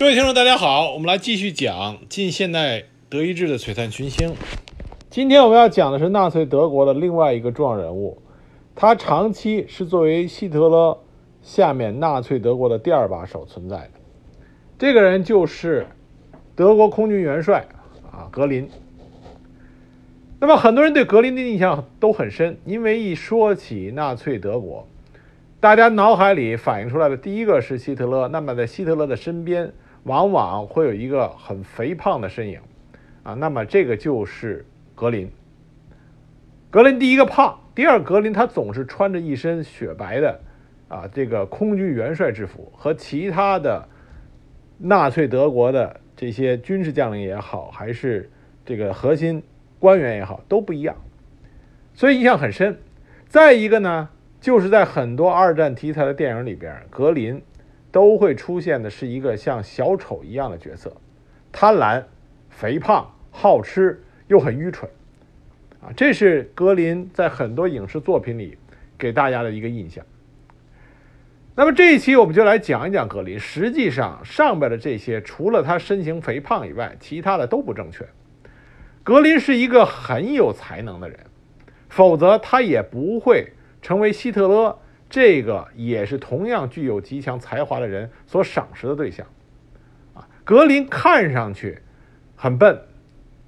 各位听众，大家好，我们来继续讲近现代德意志的璀璨群星。今天我们要讲的是纳粹德国的另外一个重要人物，他长期是作为希特勒下面纳粹德国的第二把手存在的。这个人就是德国空军元帅啊，格林。那么很多人对格林的印象都很深，因为一说起纳粹德国，大家脑海里反映出来的第一个是希特勒。那么在希特勒的身边，往往会有一个很肥胖的身影啊，那么这个就是格林。格林第一个胖，第二格林他总是穿着一身雪白的啊这个空军元帅制服，和其他的纳粹德国的这些军事将领也好，还是这个核心官员也好都不一样，所以印象很深。再一个呢，就是在很多二战题材的电影里边，格林。都会出现的是一个像小丑一样的角色，贪婪、肥胖、好吃又很愚蠢，啊，这是格林在很多影视作品里给大家的一个印象。那么这一期我们就来讲一讲格林。实际上上边的这些除了他身形肥胖以外，其他的都不正确。格林是一个很有才能的人，否则他也不会成为希特勒。这个也是同样具有极强才华的人所赏识的对象，啊，格林看上去很笨，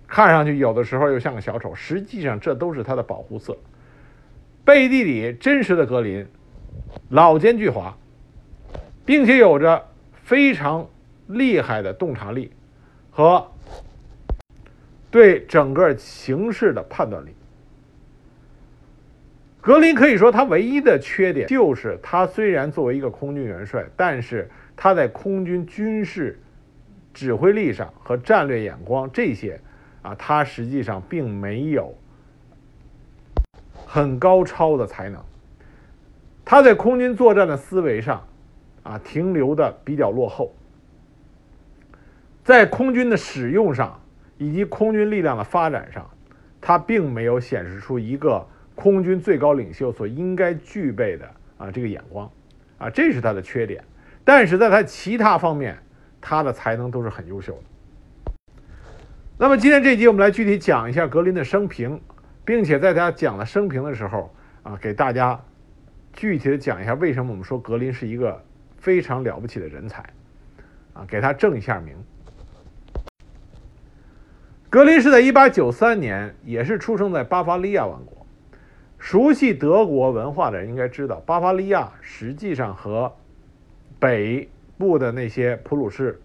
看上去有的时候又像个小丑，实际上这都是他的保护色。背地里真实的格林，老奸巨猾，并且有着非常厉害的洞察力和对整个形势的判断力。格林可以说，他唯一的缺点就是他虽然作为一个空军元帅，但是他在空军军事指挥力上和战略眼光这些啊，他实际上并没有很高超的才能。他在空军作战的思维上啊，停留的比较落后，在空军的使用上以及空军力量的发展上，他并没有显示出一个。空军最高领袖所应该具备的啊这个眼光，啊这是他的缺点，但是在他其他方面，他的才能都是很优秀的。那么今天这集我们来具体讲一下格林的生平，并且在他讲了生平的时候啊，给大家具体的讲一下为什么我们说格林是一个非常了不起的人才，啊给他正一下名。格林是在1893年，也是出生在巴伐利亚王国。熟悉德国文化的人应该知道，巴伐利亚实际上和北部的那些普鲁士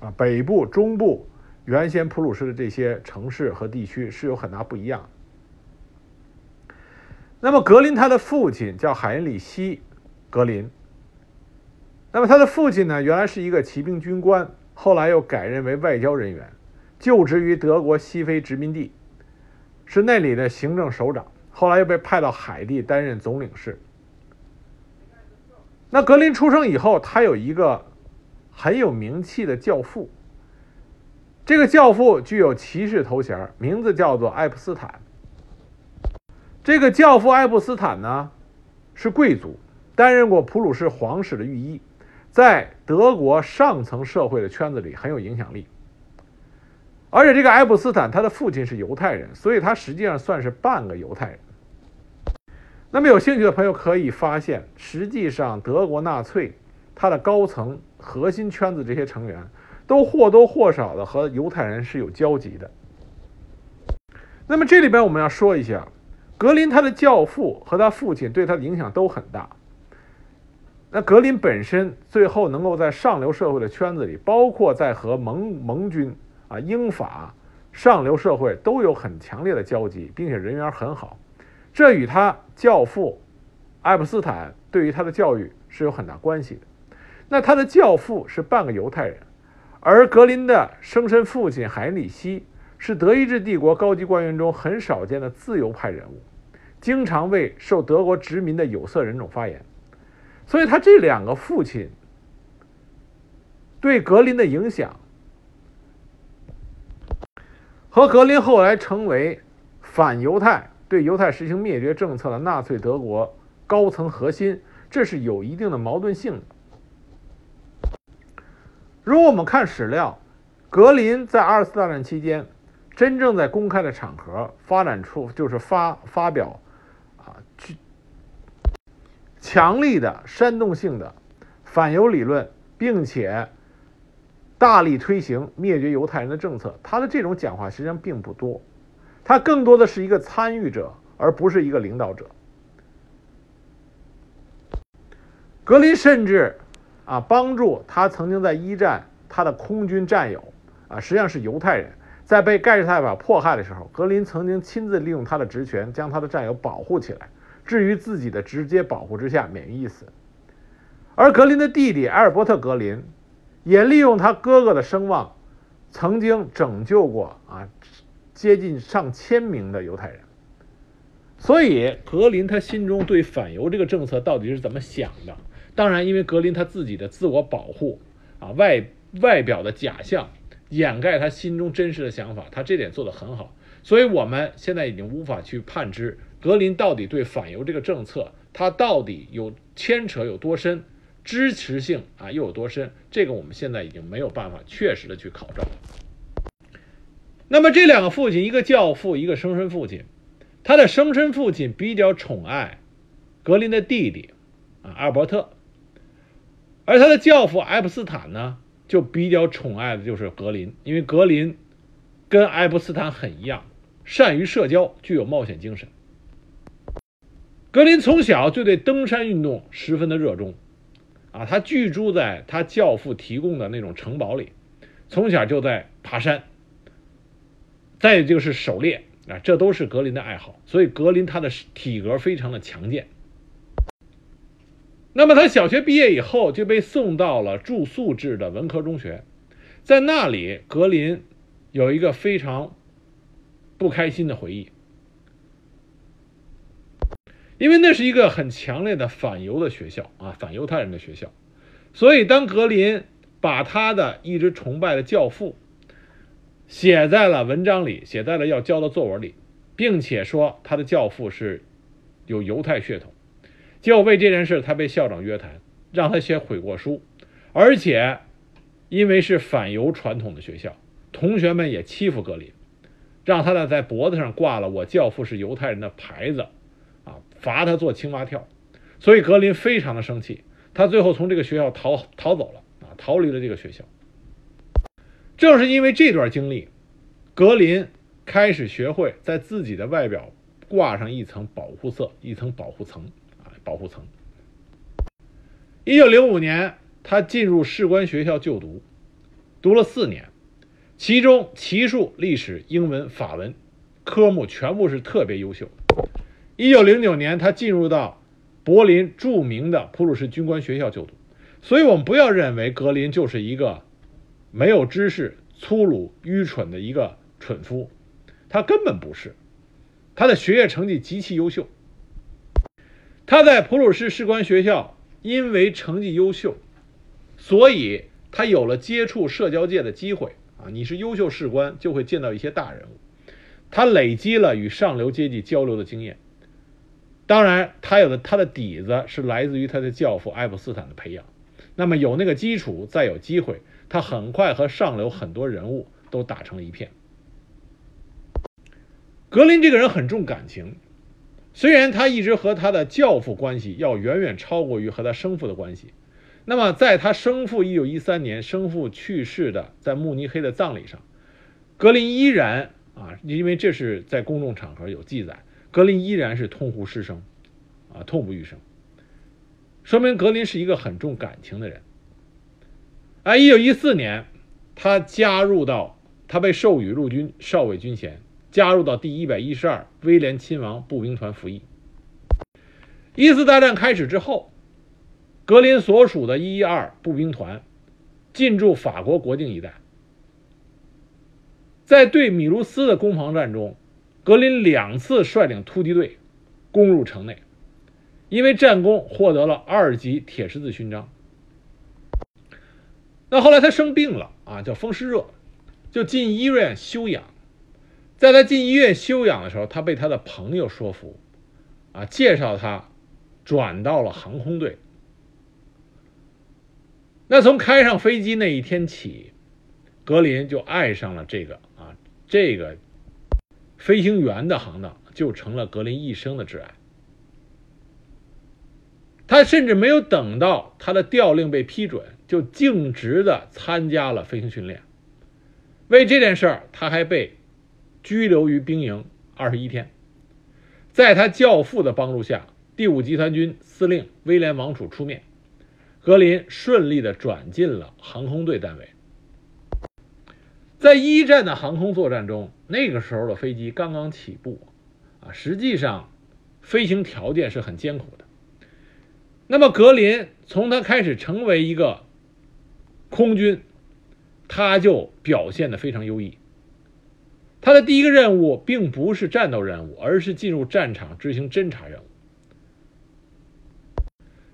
啊，北部、中部原先普鲁士的这些城市和地区是有很大不一样。那么格林他的父亲叫海因里希·格林。那么他的父亲呢，原来是一个骑兵军官，后来又改任为外交人员，就职于德国西非殖民地。是那里的行政首长，后来又被派到海地担任总领事。那格林出生以后，他有一个很有名气的教父。这个教父具有骑士头衔，名字叫做爱普斯坦。这个教父爱普斯坦呢，是贵族，担任过普鲁士皇室的御医，在德国上层社会的圈子里很有影响力。而且这个爱普斯坦他的父亲是犹太人，所以他实际上算是半个犹太人。那么有兴趣的朋友可以发现，实际上德国纳粹他的高层核心圈子这些成员都或多或少的和犹太人是有交集的。那么这里边我们要说一下，格林他的教父和他父亲对他的影响都很大。那格林本身最后能够在上流社会的圈子里，包括在和盟盟军。啊，英法上流社会都有很强烈的交集，并且人缘很好，这与他教父爱普斯坦对于他的教育是有很大关系的。那他的教父是半个犹太人，而格林的生身父亲海里希是德意志帝国高级官员中很少见的自由派人物，经常为受德国殖民的有色人种发言，所以他这两个父亲对格林的影响。和格林后来成为反犹太、对犹太实行灭绝政策的纳粹德国高层核心，这是有一定的矛盾性的。如果我们看史料，格林在二次大战期间，真正在公开的场合发展出就是发发表啊，强力的煽动性的反犹理论，并且大力推行灭绝犹太人的政策。他的这种讲话实际上并不多，他更多的是一个参与者，而不是一个领导者。格林甚至啊，帮助他曾经在一战他的空军战友啊，实际上是犹太人，在被盖世太保迫害的时候，格林曾经亲自利用他的职权将他的战友保护起来。至于自己的直接保护之下免于一死，而格林的弟弟埃尔伯特·格林也利用他哥哥的声望，曾经拯救过啊接近上千名的犹太人。所以格林他心中对反犹这个政策到底是怎么想的？当然，因为格林他自己的自我保护啊外外表的假象掩盖他心中真实的想法，他这点做得很好。所以我们现在已经无法去判知。格林到底对反犹这个政策，他到底有牵扯有多深，支持性啊又有多深？这个我们现在已经没有办法确实的去考证。那么这两个父亲，一个教父，一个生身父亲，他的生身父亲比较宠爱格林的弟弟啊阿尔伯特，而他的教父爱普斯坦呢，就比较宠爱的就是格林，因为格林跟爱普斯坦很一样，善于社交，具有冒险精神。格林从小就对登山运动十分的热衷，啊，他居住在他教父提供的那种城堡里，从小就在爬山。再就是狩猎啊，这都是格林的爱好。所以格林他的体格非常的强健。那么他小学毕业以后就被送到了住宿制的文科中学，在那里，格林有一个非常不开心的回忆。因为那是一个很强烈的反犹的学校啊，反犹太人的学校，所以当格林把他的一直崇拜的教父写在了文章里，写在了要教的作文里，并且说他的教父是有犹太血统，结果为这件事他被校长约谈，让他写悔过书，而且因为是反犹传统的学校，同学们也欺负格林，让他呢在脖子上挂了“我教父是犹太人”的牌子。罚他做青蛙跳，所以格林非常的生气，他最后从这个学校逃逃走了啊，逃离了这个学校。正是因为这段经历，格林开始学会在自己的外表挂上一层保护色，一层保护层啊，保护层。一九零五年，他进入士官学校就读，读了四年，其中奇数、历史、英文、法文科目全部是特别优秀。一九零九年，他进入到柏林著名的普鲁士军官学校就读。所以，我们不要认为格林就是一个没有知识、粗鲁、愚蠢的一个蠢夫，他根本不是。他的学业成绩极其优秀。他在普鲁士士官学校，因为成绩优秀，所以他有了接触社交界的机会啊！你是优秀士官，就会见到一些大人物。他累积了与上流阶级交流的经验。当然，他有的他的底子是来自于他的教父爱普斯坦的培养。那么有那个基础，再有机会，他很快和上流很多人物都打成了一片。格林这个人很重感情，虽然他一直和他的教父关系要远远超过于和他生父的关系。那么在他生父一九一三年生父去世的在慕尼黑的葬礼上，格林依然啊，因为这是在公众场合有记载。格林依然是痛哭失声，啊，痛不欲生，说明格林是一个很重感情的人。啊，一九一四年，他加入到他被授予陆军少尉军衔，加入到第一百一十二威廉亲王步兵团服役。一次大战开始之后，格林所属的一一二步兵团进驻法国国境一带，在对米卢斯的攻防战中。格林两次率领突击队攻入城内，因为战功获得了二级铁十字勋章。那后来他生病了啊，叫风湿热，就进医院休养。在他进医院休养的时候，他被他的朋友说服，啊，介绍他转到了航空队。那从开上飞机那一天起，格林就爱上了这个啊，这个飞行员的行当就成了格林一生的挚爱。他甚至没有等到他的调令被批准，就径直的参加了飞行训练。为这件事儿，他还被拘留于兵营二十一天。在他教父的帮助下，第五集团军司令威廉王储出面，格林顺利的转进了航空队单位。在一战的航空作战中，那个时候的飞机刚刚起步，啊，实际上飞行条件是很艰苦的。那么格林从他开始成为一个空军，他就表现的非常优异。他的第一个任务并不是战斗任务，而是进入战场执行侦察任务。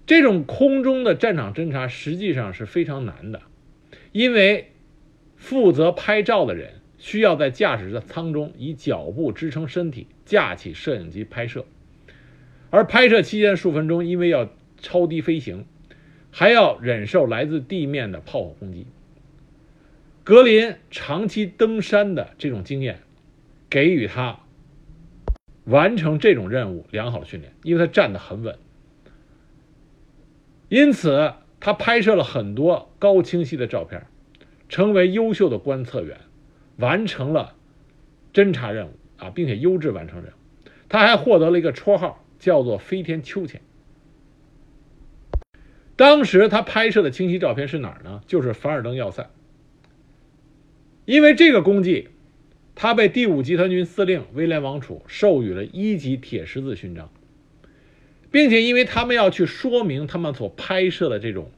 这种空中的战场侦察实际上是非常难的，因为负责拍照的人需要在驾驶舱中以脚步支撑身体，架起摄影机拍摄，而拍摄期间数分钟，因为要超低飞行，还要忍受来自地面的炮火攻击。格林长期登山的这种经验，给予他完成这种任务良好的训练，因为他站得很稳。因此，他拍摄了很多高清晰的照片，成为优秀的观测员，完成了侦察任务啊，并且优质完成任务。他还获得了一个绰号，叫做“飞天秋千”。当时他拍摄的清晰照片是哪儿呢？就是凡尔登要塞。因为这个功绩，他被第五集团军司令威廉王储授予了一级铁十字勋章，并且因为他们要去说明他们所拍摄的这种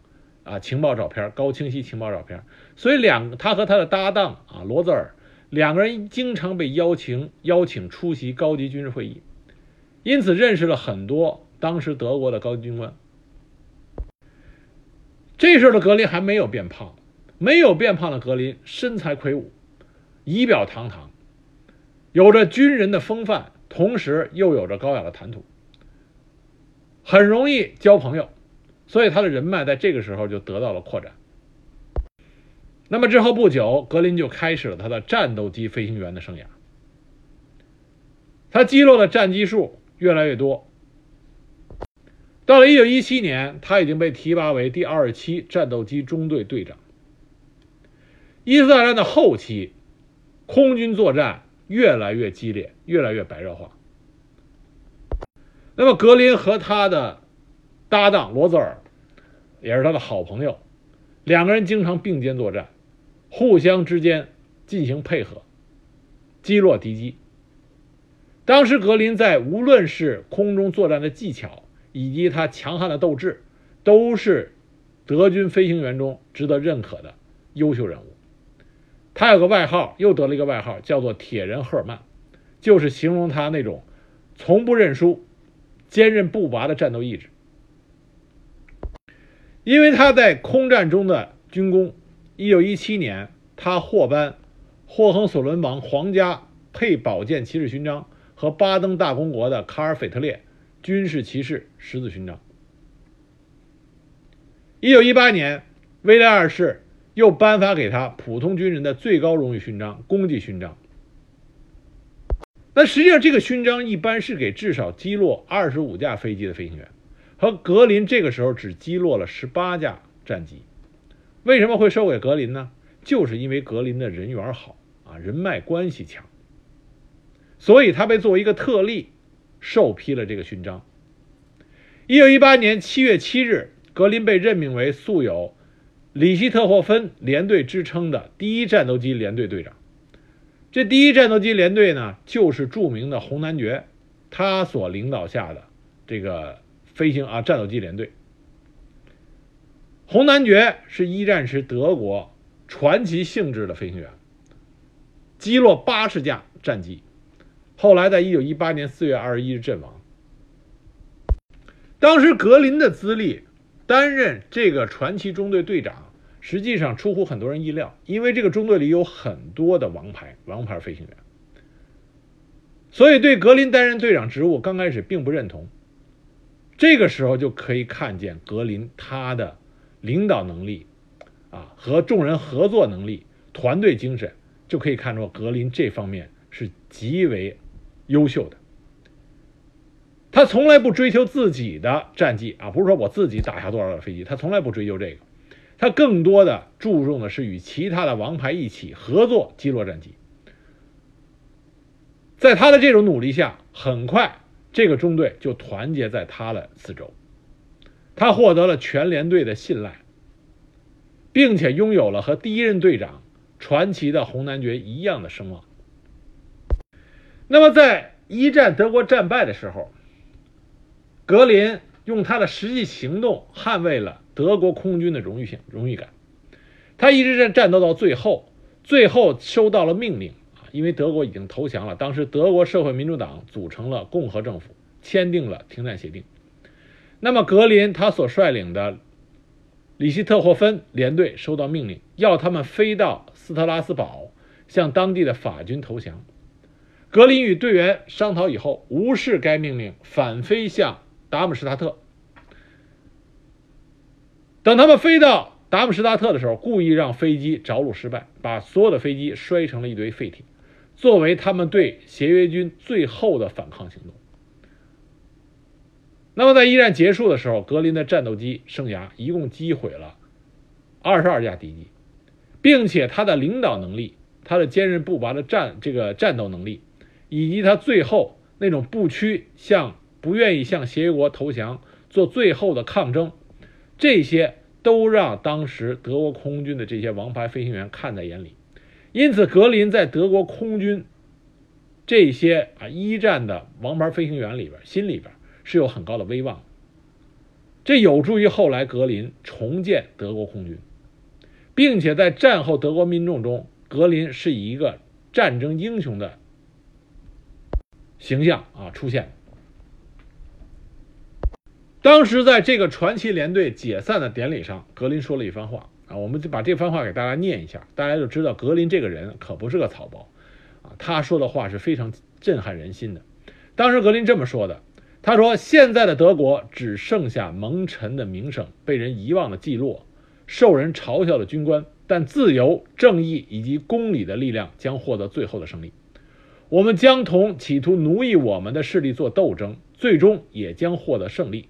啊情报照片、高清晰情报照片，所以两他和他的搭档啊罗泽尔两个人经常被邀请邀请出席高级军事会议，因此认识了很多当时德国的高级军官。这时候的格林还没有变胖，没有变胖的格林身材魁梧，仪表堂堂，有着军人的风范，同时又有着高雅的谈吐，很容易交朋友，所以他的人脉在这个时候就得到了扩展。那么之后不久，格林就开始了他的战斗机飞行员的生涯，他击落的战机数越来越多。到了1917年，他已经被提拔为第二十七战斗机中队队长。一次大战的后期，空军作战越来越激烈，越来越白热化。那么，格林和他的搭档罗泽尔，也是他的好朋友，两个人经常并肩作战，互相之间进行配合，击落敌机。当时，格林在无论是空中作战的技巧，以及他强悍的斗志，都是德军飞行员中值得认可的优秀人物。他有个外号，又得了一个外号，叫做“铁人赫尔曼”，就是形容他那种从不认输、坚韧不拔的战斗意志。因为他在空战中的军功，1917年他获颁霍亨索伦王皇家佩宝剑骑士勋章和巴登大公国的卡尔斐特烈。军事骑士十字勋章。一九一八年，威廉二世又颁发给他普通军人的最高荣誉勋章——功绩勋章。那实际上，这个勋章一般是给至少击落二十五架飞机的飞行员，和格林这个时候只击落了十八架战机。为什么会授给格林呢？就是因为格林的人缘好啊，人脉关系强，所以他被作为一个特例。受批了这个勋章。一九一八年七月七日，格林被任命为素有“里希特霍芬连队”之称的第一战斗机连队队长。这第一战斗机连队呢，就是著名的红男爵，他所领导下的这个飞行啊战斗机连队。红男爵是一战时德国传奇性质的飞行员，击落八十架战机。后来，在一九一八年四月二十一日阵亡。当时格林的资历，担任这个传奇中队队长，实际上出乎很多人意料，因为这个中队里有很多的王牌、王牌飞行员，所以对格林担任队长职务刚开始并不认同。这个时候就可以看见格林他的领导能力啊和众人合作能力、团队精神，就可以看出格林这方面是极为优秀的。他从来不追求自己的战绩啊，不是说我自己打下多少飞机，他从来不追求这个，他更多的注重的是与其他的王牌一起合作击落战机。在他的这种努力下，很快这个中队就团结在他的四周，他获得了全连队的信赖，并且拥有了和第一任队长传奇的红男爵一样的声望。那么，在一战德国战败的时候，格林用他的实际行动捍卫了德国空军的荣誉性荣誉感。他一直在战斗到最后，最后收到了命令啊，因为德国已经投降了。当时德国社会民主党组成了共和政府，签订了停战协定。那么格林他所率领的里希特霍芬连队收到命令，要他们飞到斯特拉斯堡向当地的法军投降。格林与队员商讨以后，无视该命令，反飞向。达姆施塔特。等他们飞到达姆施塔特的时候，故意让飞机着陆失败，把所有的飞机摔成了一堆废铁，作为他们对协约军最后的反抗行动。那么，在一战结束的时候，格林的战斗机生涯一共击毁了二十二架敌机，并且他的领导能力、他的坚韧不拔的战这个战斗能力，以及他最后那种不屈向。不愿意向协约国投降，做最后的抗争，这些都让当时德国空军的这些王牌飞行员看在眼里。因此，格林在德国空军这些啊一战的王牌飞行员里边，心里边是有很高的威望。这有助于后来格林重建德国空军，并且在战后德国民众中，格林是以一个战争英雄的形象啊出现。当时在这个传奇连队解散的典礼上，格林说了一番话啊，我们就把这番话给大家念一下，大家就知道格林这个人可不是个草包啊。他说的话是非常震撼人心的。当时格林这么说的，他说：“现在的德国只剩下蒙尘的名声、被人遗忘的记录、受人嘲笑的军官，但自由、正义以及公理的力量将获得最后的胜利。我们将同企图奴役我们的势力做斗争，最终也将获得胜利。”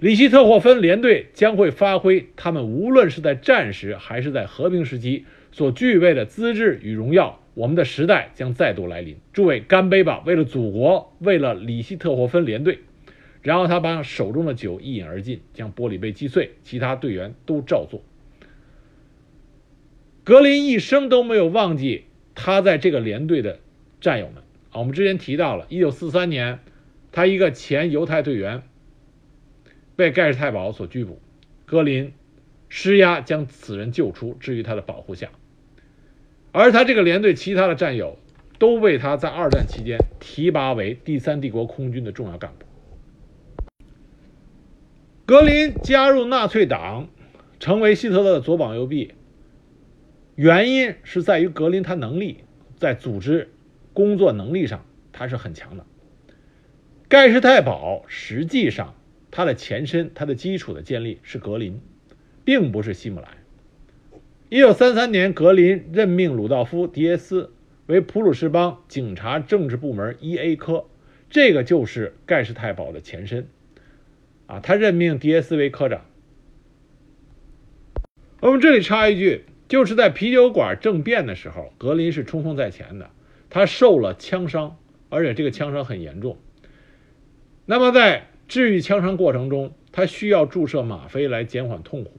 里希特霍芬连队将会发挥他们无论是在战时还是在和平时期所具备的资质与荣耀。我们的时代将再度来临，诸位干杯吧！为了祖国，为了里希特霍芬连队。然后他把手中的酒一饮而尽，将玻璃杯击碎，其他队员都照做。格林一生都没有忘记他在这个连队的战友们啊。我们之前提到了，一九四三年，他一个前犹太队员。被盖世太保所拘捕，格林施压将此人救出，置于他的保护下。而他这个连队其他的战友都被他在二战期间提拔为第三帝国空军的重要干部。格林加入纳粹党，成为希特勒的左膀右臂，原因是在于格林他能力在组织工作能力上他是很强的。盖世太保实际上。他的前身，他的基础的建立是格林，并不是希姆莱。一九三三年，格林任命鲁道夫·迪耶斯为普鲁士邦警察政治部门一 A 科，这个就是盖世太保的前身。啊，他任命迪耶斯为科长。我们这里插一句，就是在啤酒馆政变的时候，格林是冲锋在前的，他受了枪伤，而且这个枪伤很严重。那么在治愈枪伤过程中，他需要注射吗啡来减缓痛苦，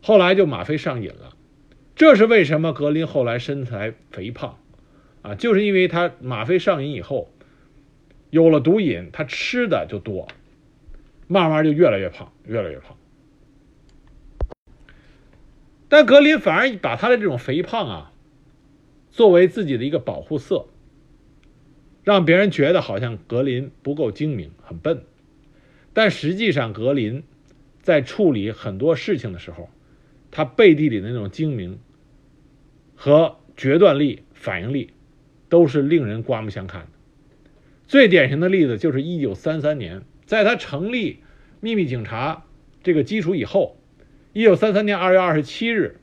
后来就吗啡上瘾了。这是为什么格林后来身材肥胖，啊，就是因为他吗啡上瘾以后，有了毒瘾，他吃的就多，慢慢就越来越胖，越来越胖。但格林反而把他的这种肥胖啊，作为自己的一个保护色，让别人觉得好像格林不够精明，很笨。但实际上，格林在处理很多事情的时候，他背地里的那种精明和决断力、反应力，都是令人刮目相看的。最典型的例子就是1933年，在他成立秘密警察这个基础以后，一九三三年二月二十七日，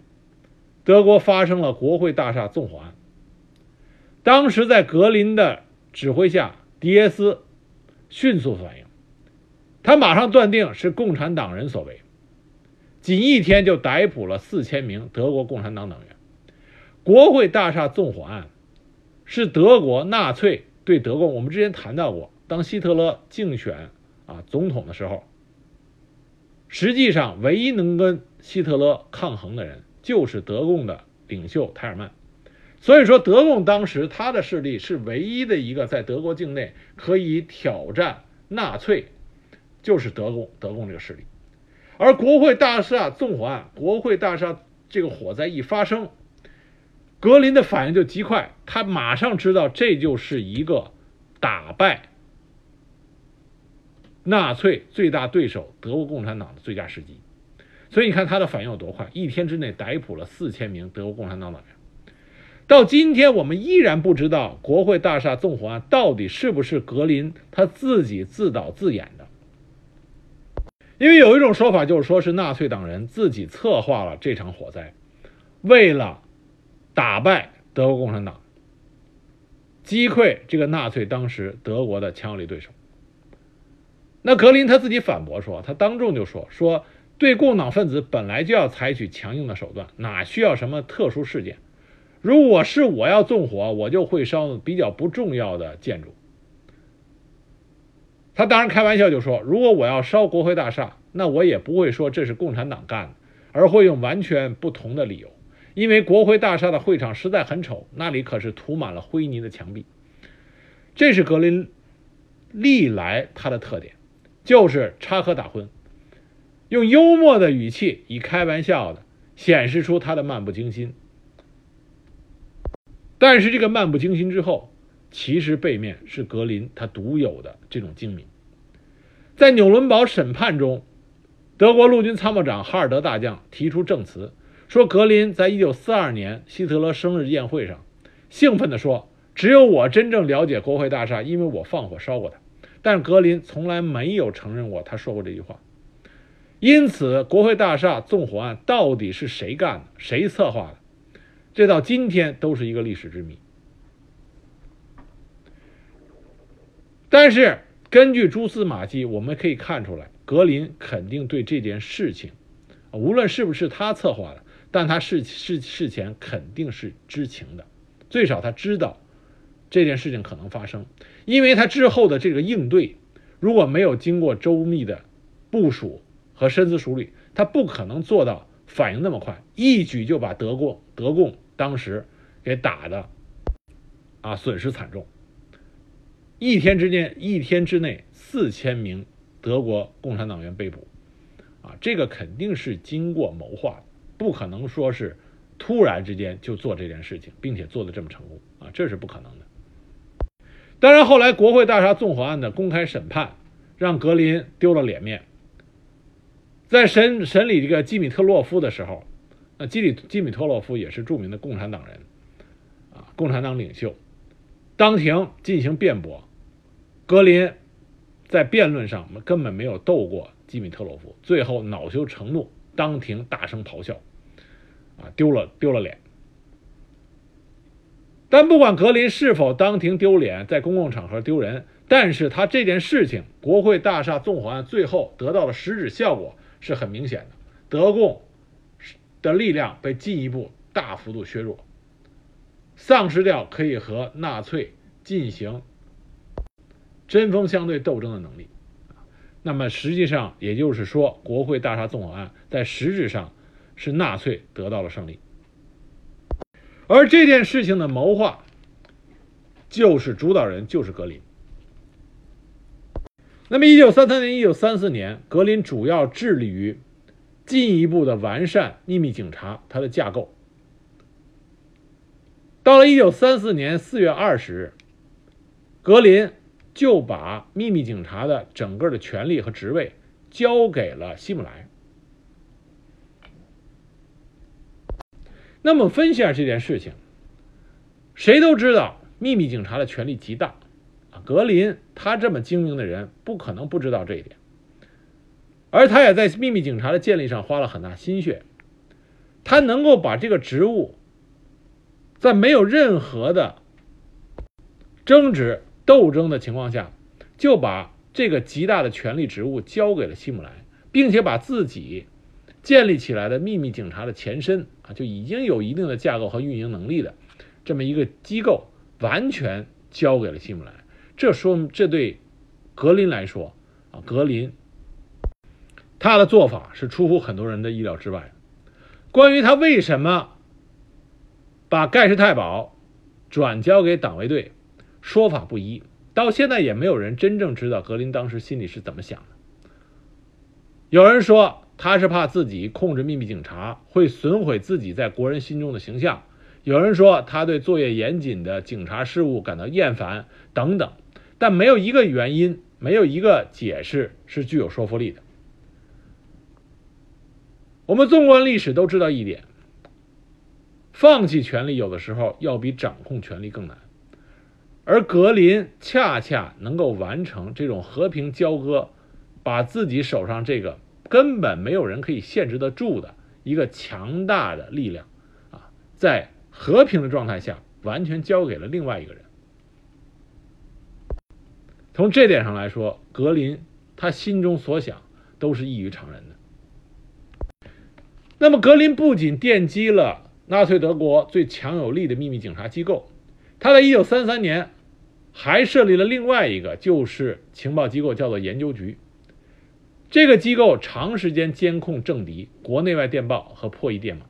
德国发生了国会大厦纵火案。当时在格林的指挥下，迪耶斯迅速反应，他马上断定是共产党人所为，仅一天就逮捕了四千名德国共产党党员。国会大厦纵火案是德国纳粹对德国，我们之前谈到过，当希特勒竞选啊总统的时候，实际上唯一能跟希特勒抗衡的人就是德共的领袖泰尔曼。所以说，德共当时他的势力是唯一的一个在德国境内可以挑战纳粹，就是德共德共这个势力。而国会大厦纵火案，国会大厦这个火灾一发生，格林的反应就极快，他马上知道这就是一个打败纳粹最大对手德国共产党的最佳时机。所以你看他的反应有多快，一天之内逮捕了四千名德国共产党党员。到今天，我们依然不知道国会大厦纵火案到底是不是格林他自己自导自演的。因为有一种说法就是说是纳粹党人自己策划了这场火灾，为了打败德国共产党，击溃这个纳粹当时德国的强有力对手。那格林他自己反驳说，他当众就说说对共党分子本来就要采取强硬的手段，哪需要什么特殊事件？如果是我要纵火，我就会烧比较不重要的建筑。他当然开玩笑就说，如果我要烧国会大厦，那我也不会说这是共产党干的，而会用完全不同的理由。因为国会大厦的会场实在很丑，那里可是涂满了灰泥的墙壁。这是格林历来他的特点，就是插科打诨，用幽默的语气，以开玩笑的显示出他的漫不经心。但是这个漫不经心之后，其实背面是格林他独有的这种精明。在纽伦堡审判中，德国陆军参谋长哈尔德大将提出证词，说格林在一九四二年希特勒生日宴会上，兴奋地说：“只有我真正了解国会大厦，因为我放火烧过它。”但格林从来没有承认过他说过这句话。因此，国会大厦纵火案到底是谁干的，谁策划的？这到今天都是一个历史之谜。但是根据蛛丝马迹，我们可以看出来，格林肯定对这件事情，无论是不是他策划的，但他事事事前肯定是知情的，最少他知道这件事情可能发生，因为他之后的这个应对，如果没有经过周密的部署和深思熟虑，他不可能做到反应那么快，一举就把德国德共。当时给打的啊，损失惨重。一天之间，一天之内，四千名德国共产党员被捕，啊，这个肯定是经过谋划的，不可能说是突然之间就做这件事情，并且做的这么成功啊，这是不可能的。当然，后来国会大厦纵火案的公开审判，让格林丢了脸面。在审审理这个基米特洛夫的时候。那基里基米特洛夫也是著名的共产党人，啊，共产党领袖。当庭进行辩驳，格林在辩论上根本没有斗过基米特洛夫，最后恼羞成怒，当庭大声咆哮，啊，丢了丢了脸。但不管格林是否当庭丢脸，在公共场合丢人，但是他这件事情，国会大厦纵火案最后得到的实质效果是很明显的，德共。的力量被进一步大幅度削弱，丧失掉可以和纳粹进行针锋相对斗争的能力。那么实际上也就是说，国会大厦纵火案在实质上是纳粹得到了胜利，而这件事情的谋划就是主导人就是格林。那么，一九三三年、一九三四年，格林主要致力于。进一步的完善秘密警察它的架构。到了一九三四年四月二十日，格林就把秘密警察的整个的权力和职位交给了希姆莱。那么分析下这件事情，谁都知道秘密警察的权力极大，啊，格林他这么精明的人不可能不知道这一点。而他也在秘密警察的建立上花了很大心血。他能够把这个职务，在没有任何的争执斗争的情况下，就把这个极大的权力职务交给了希姆莱，并且把自己建立起来的秘密警察的前身啊，就已经有一定的架构和运营能力的这么一个机构，完全交给了希姆莱。这说明这对格林来说啊，格林他的做法是出乎很多人的意料之外。关于他为什么把盖世太保转交给党卫队，说法不一，到现在也没有人真正知道格林当时心里是怎么想的。有人说他是怕自己控制秘密警察会损毁自己在国人心中的形象，有人说他对作业严谨的警察事务感到厌烦等等，但没有一个原因，没有一个解释是具有说服力的。我们纵观历史都知道一点：放弃权力有的时候要比掌控权力更难。而格林恰恰能够完成这种和平交割，把自己手上这个根本没有人可以限制得住的一个强大的力量，啊，在和平的状态下完全交给了另外一个人。从这点上来说，格林他心中所想都是异于常人的。那么，格林不仅奠基了纳粹德国最强有力的秘密警察机构，他在1933年还设立了另外一个，就是情报机构，叫做研究局。这个机构长时间监控政敌、国内外电报和破译电码，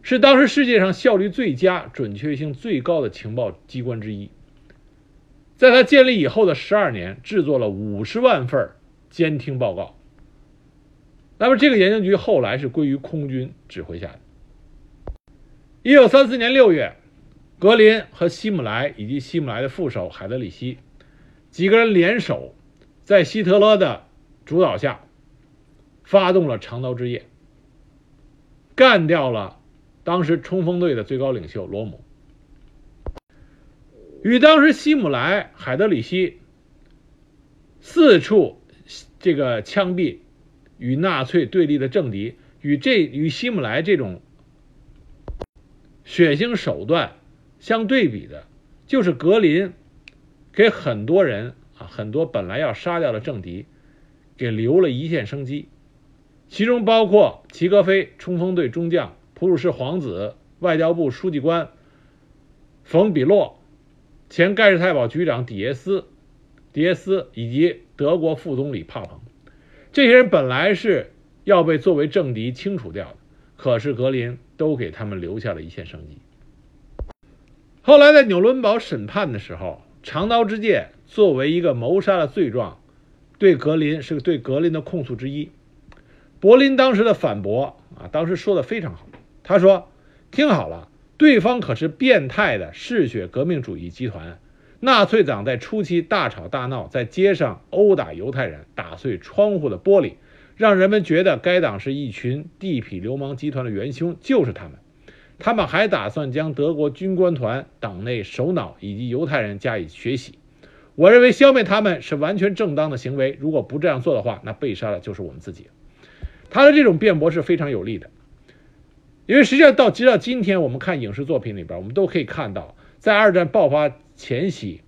是当时世界上效率最佳、准确性最高的情报机关之一。在他建立以后的十二年，制作了五十万份监听报告。那么，这个研究局后来是归于空军指挥下的。一九三四年六月，格林和希姆莱以及希姆莱的副手海德里希几个人联手，在希特勒的主导下，发动了长刀之夜，干掉了当时冲锋队的最高领袖罗姆。与当时希姆莱、海德里希四处这个枪毙。与纳粹对立的政敌，与这与希姆莱这种血腥手段相对比的，就是格林给很多人啊，很多本来要杀掉的政敌，给留了一线生机，其中包括齐格飞冲锋队中将、普鲁士皇子、外交部书记官冯比洛、前盖世太保局长迪耶斯、迪耶斯以及德国副总理帕彭。这些人本来是要被作为政敌清除掉的，可是格林都给他们留下了一线生机。后来在纽伦堡审判的时候，长刀之剑作为一个谋杀的罪状，对格林是对格林的控诉之一。柏林当时的反驳啊，当时说的非常好，他说：“听好了，对方可是变态的嗜血革命主义集团。”纳粹党在初期大吵大闹，在街上殴打犹太人，打碎窗户的玻璃，让人们觉得该党是一群地痞流氓集团的元凶，就是他们。他们还打算将德国军官团党内首脑以及犹太人加以血洗。我认为消灭他们是完全正当的行为。如果不这样做的话，那被杀的就是我们自己。他的这种辩驳是非常有力的，因为实际上到直到今天，我们看影视作品里边，我们都可以看到，在二战爆发。前夕，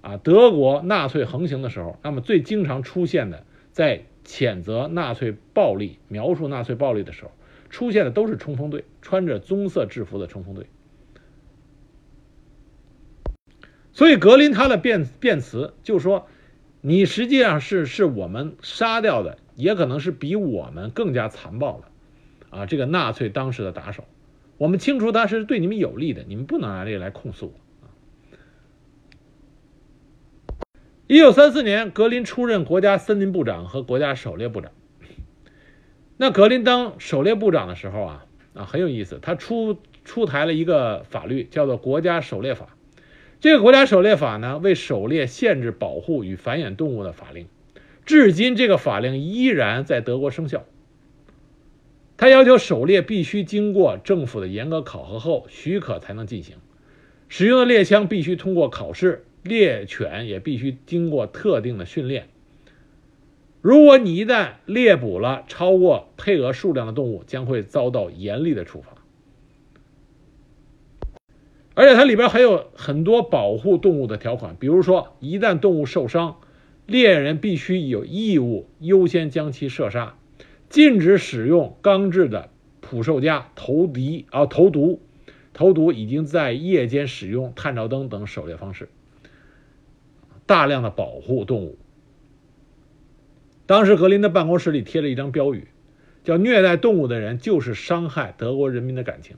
啊，德国纳粹横行的时候，那么最经常出现的，在谴责纳粹暴力、描述纳粹暴力的时候，出现的都是冲锋队，穿着棕色制服的冲锋队。所以格林他的辩辩词就说：“你实际上是是我们杀掉的，也可能是比我们更加残暴的，啊，这个纳粹当时的打手，我们清除他是对你们有利的，你们不能拿这个来控诉我。”一九三四年，格林出任国家森林部长和国家狩猎部长。那格林当狩猎部长的时候啊啊很有意思，他出出台了一个法律，叫做《国家狩猎法》。这个《国家狩猎法》呢，为狩猎限制、保护与繁衍动物的法令。至今，这个法令依然在德国生效。他要求狩猎必须经过政府的严格考核后许可才能进行，使用的猎枪必须通过考试。猎犬也必须经过特定的训练，如果你一旦猎捕了超过配额数量的动物，将会遭到严厉的处罚。而且它里边还有很多保护动物的条款，比如说，一旦动物受伤，猎人必须有义务优先将其射杀，禁止使用钢制的捕兽夹投敌啊投毒，投毒已经在夜间使用探照灯等狩猎方式，大量的保护动物。当时格林的办公室里贴了一张标语，叫“虐待动物的人就是伤害德国人民的感情”。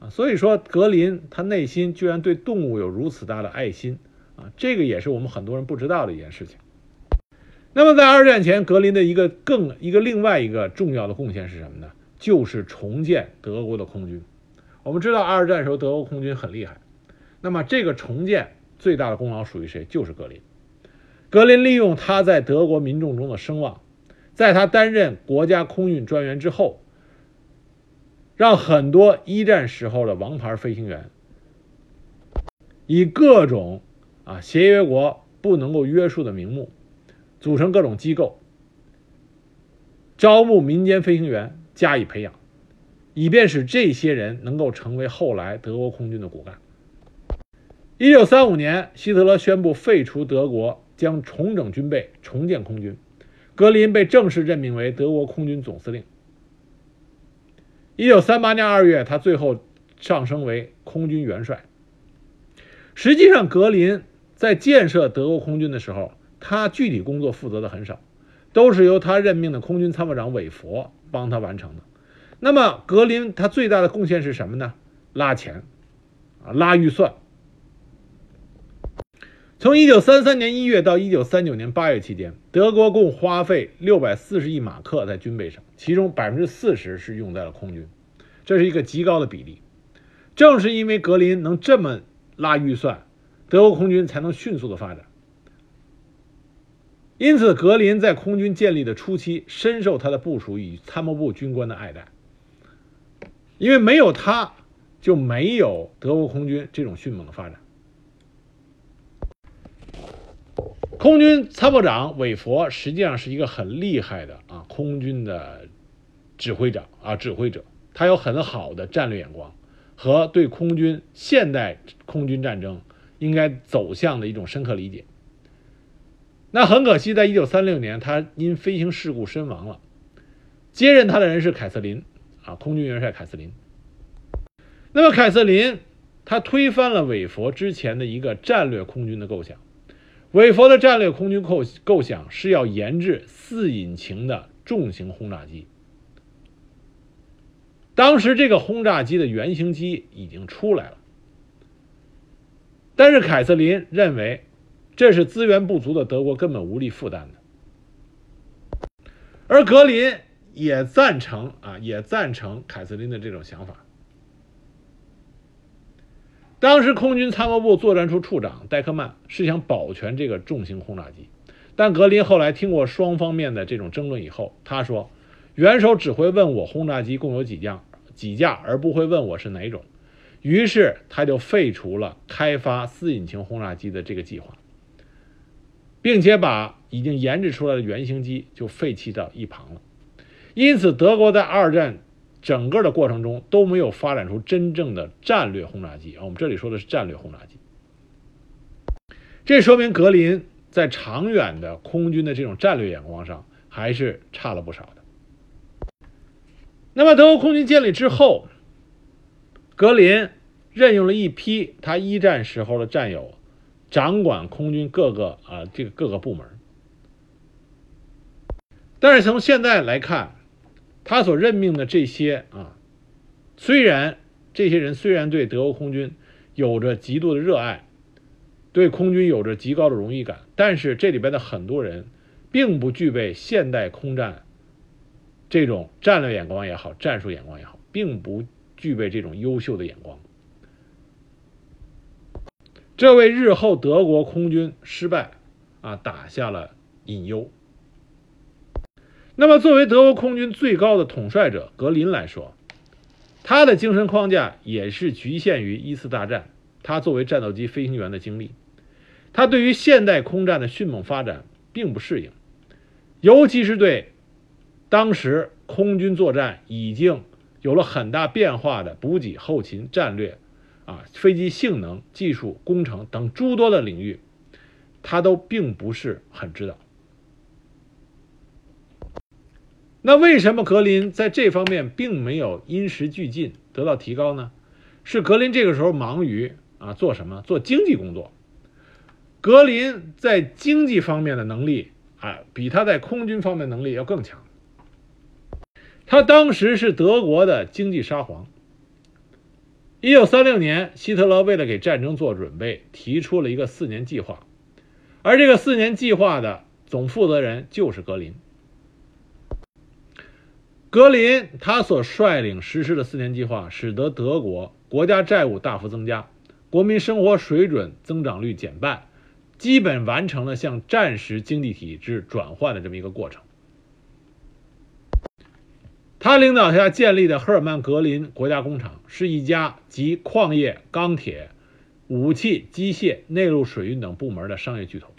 啊，所以说格林他内心居然对动物有如此大的爱心啊，这个也是我们很多人不知道的一件事情。那么在二战前，格林的一个更一个另外一个重要的贡献是什么呢？就是重建德国的空军。我们知道二战时候德国空军很厉害，那么这个重建最大的功劳属于谁？就是格林。格林利用他在德国民众中的声望，在他担任国家空运专员之后。让很多一战时候的王牌飞行员，以各种啊协约国不能够约束的名目，组成各种机构，招募民间飞行员加以培养，以便使这些人能够成为后来德国空军的骨干。一九三五年，希特勒宣布废除德国，将重整军备，重建空军。格林被正式任命为德国空军总司令。一九三八年二月，他最后上升为空军元帅。实际上，格林在建设德国空军的时候，他具体工作负责的很少，都是由他任命的空军参谋长韦佛帮他完成的。那么，格林他最大的贡献是什么呢？拉钱，啊，拉预算。从一九三三年一月到一九三九年八月期间，德国共花费六百四十亿马克在军备上，其中百分之四十是用在了空军，这是一个极高的比例。正是因为格林能这么拉预算，德国空军才能迅速的发展。因此，格林在空军建立的初期，深受他的部署与参谋部军官的爱戴，因为没有他，就没有德国空军这种迅猛的发展。空军参谋长韦佛实际上是一个很厉害的啊，空军的指挥长啊，指挥者，他有很好的战略眼光和对空军现代空军战争应该走向的一种深刻理解。那很可惜，在一九三六年，他因飞行事故身亡了。接任他的人是凯瑟琳啊，空军元帅凯瑟琳。那么凯瑟琳他推翻了韦佛之前的一个战略空军的构想。韦佛的战略空军构构想是要研制四引擎的重型轰炸机。当时这个轰炸机的原型机已经出来了，但是凯瑟琳认为这是资源不足的德国根本无力负担的，而格林也赞成啊，也赞成凯瑟琳的这种想法。当时空军参谋部作战处处长戴克曼是想保全这个重型轰炸机，但格林后来听过双方面的这种争论以后，他说：“元首只会问我轰炸机共有几架，几架，而不会问我是哪种。”于是他就废除了开发四引擎轰炸机的这个计划，并且把已经研制出来的原型机就废弃到一旁了。因此，德国在二战。整个的过程中都没有发展出真正的战略轰炸机啊，我们这里说的是战略轰炸机。这说明格林在长远的空军的这种战略眼光上还是差了不少的。那么德国空军建立之后，格林任用了一批他一战时候的战友，掌管空军各个啊这个各个部门。但是从现在来看。他所任命的这些啊，虽然这些人虽然对德国空军有着极度的热爱，对空军有着极高的荣誉感，但是这里边的很多人并不具备现代空战这种战略眼光也好，战术眼光也好，并不具备这种优秀的眼光，这为日后德国空军失败啊打下了隐忧。那么，作为德国空军最高的统帅者格林来说，他的精神框架也是局限于一次大战。他作为战斗机飞行员的经历，他对于现代空战的迅猛发展并不适应。尤其是对当时空军作战已经有了很大变化的补给、后勤、战略，啊，飞机性能、技术、工程等诸多的领域，他都并不是很知道。那为什么格林在这方面并没有因时俱进得到提高呢？是格林这个时候忙于啊做什么？做经济工作。格林在经济方面的能力啊，比他在空军方面能力要更强。他当时是德国的经济沙皇。一九三六年，希特勒为了给战争做准备，提出了一个四年计划，而这个四年计划的总负责人就是格林。格林他所率领实施的四年计划，使得德国国家债务大幅增加，国民生活水准增长率减半，基本完成了向战时经济体制转换的这么一个过程。他领导下建立的赫尔曼·格林国家工厂是一家集矿业、钢铁、武器、机械、内陆水运等部门的商业巨头。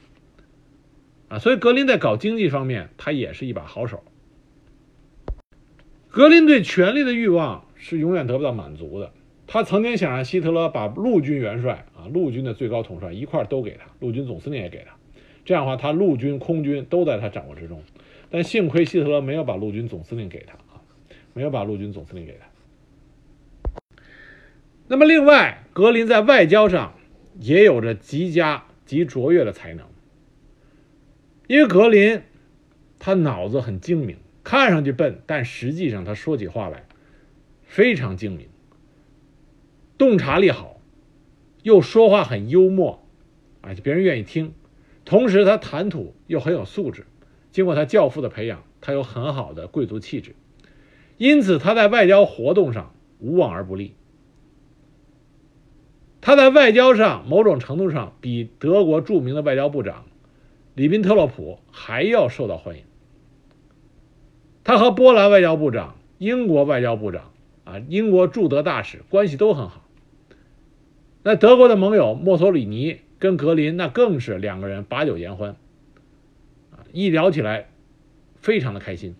啊，所以格林在搞经济方面，他也是一把好手。格林对权力的欲望是永远得不到满足的。他曾经想让希特勒把陆军元帅啊，陆军的最高统帅一块都给他，陆军总司令也给他，这样的话，他陆军、空军都在他掌握之中。但幸亏希特勒没有把陆军总司令给他啊，没有把陆军总司令给他。那么，另外，格林在外交上也有着极佳极卓越的才能，因为格林他脑子很精明。看上去笨，但实际上他说起话来非常精明，洞察力好，又说话很幽默，啊，别人愿意听。同时，他谈吐又很有素质。经过他教父的培养，他有很好的贵族气质，因此他在外交活动上无往而不利。他在外交上某种程度上比德国著名的外交部长里宾特洛普还要受到欢迎。他和波兰外交部长、英国外交部长啊、英国驻德大使关系都很好。那德国的盟友墨索里尼跟格林那更是两个人把酒言欢，啊，一聊起来非常的开心。